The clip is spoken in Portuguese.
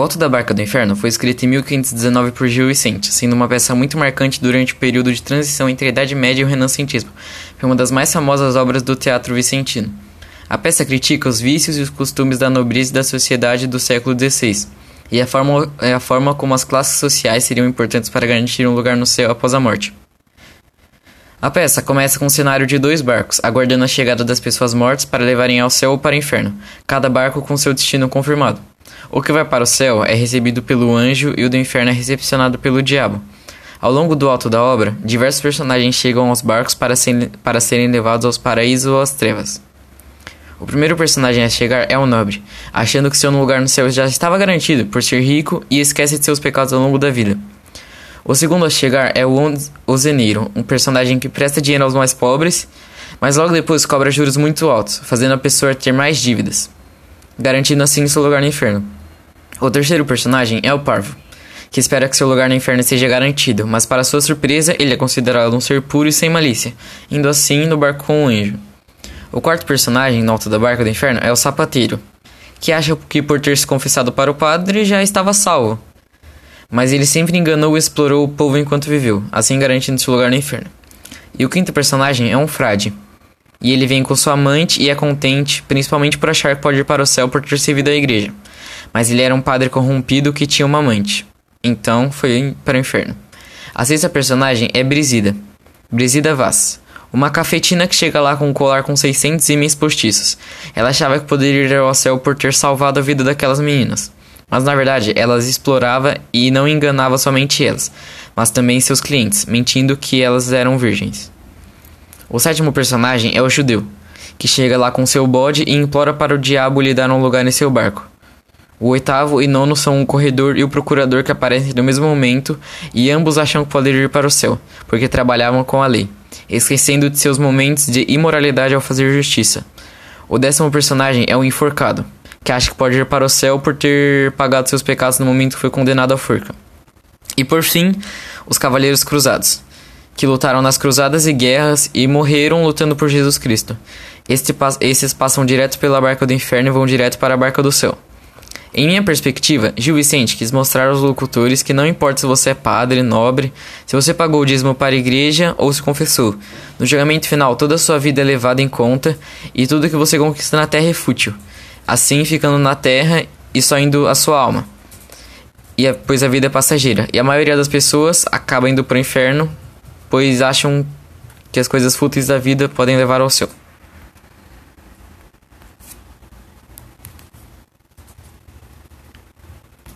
O Alto da Barca do Inferno foi escrito em 1519 por Gil Vicente, sendo uma peça muito marcante durante o período de transição entre a Idade Média e o Renascentismo. Foi uma das mais famosas obras do teatro vicentino. A peça critica os vícios e os costumes da nobreza e da sociedade do século XVI, e a forma, a forma como as classes sociais seriam importantes para garantir um lugar no céu após a morte. A peça começa com um cenário de dois barcos, aguardando a chegada das pessoas mortas para levarem ao céu ou para o inferno, cada barco com seu destino confirmado. O que vai para o céu é recebido pelo anjo e o do inferno é recepcionado pelo diabo. Ao longo do alto da obra, diversos personagens chegam aos barcos para, ser, para serem levados aos paraísos ou às trevas. O primeiro personagem a chegar é o nobre, achando que seu lugar no céu já estava garantido por ser rico e esquece de seus pecados ao longo da vida. O segundo a chegar é o Ozeneiro, um personagem que presta dinheiro aos mais pobres, mas logo depois cobra juros muito altos, fazendo a pessoa ter mais dívidas, garantindo assim seu lugar no inferno. O terceiro personagem é o Parvo, que espera que seu lugar no inferno seja garantido, mas para sua surpresa, ele é considerado um ser puro e sem malícia, indo assim no barco com o anjo. O quarto personagem no alto da barca do inferno é o sapateiro, que acha que por ter se confessado para o padre já estava salvo. Mas ele sempre enganou e explorou o povo enquanto viveu, assim garantindo seu lugar no inferno. E o quinto personagem é um frade, e ele vem com sua amante e é contente, principalmente por achar que pode ir para o céu por ter servido à igreja mas ele era um padre corrompido que tinha uma amante. Então foi para o inferno. A sexta personagem é Brisida. Brisida Vaz. Uma cafetina que chega lá com um colar com 600 ímãs postiços. Ela achava que poderia ir ao céu por ter salvado a vida daquelas meninas. Mas na verdade, elas explorava e não enganava somente elas, mas também seus clientes, mentindo que elas eram virgens. O sétimo personagem é o judeu, que chega lá com seu bode e implora para o diabo lhe dar um lugar em seu barco. O oitavo e nono são o corredor e o procurador que aparecem no mesmo momento e ambos acham que podem ir para o céu, porque trabalhavam com a lei, esquecendo de seus momentos de imoralidade ao fazer justiça. O décimo personagem é o enforcado, que acha que pode ir para o céu por ter pagado seus pecados no momento que foi condenado à forca. E por fim, os cavaleiros cruzados, que lutaram nas cruzadas e guerras e morreram lutando por Jesus Cristo. Este, esses passam direto pela barca do inferno e vão direto para a barca do céu. Em minha perspectiva, Gil Vicente quis mostrar aos locutores que não importa se você é padre, nobre, se você pagou o dízimo para a igreja ou se confessou. No julgamento final, toda a sua vida é levada em conta e tudo que você conquista na terra é fútil. Assim, ficando na terra e só indo a sua alma. E pois a vida é passageira. E a maioria das pessoas acaba indo para o inferno, pois acham que as coisas fúteis da vida podem levar ao céu.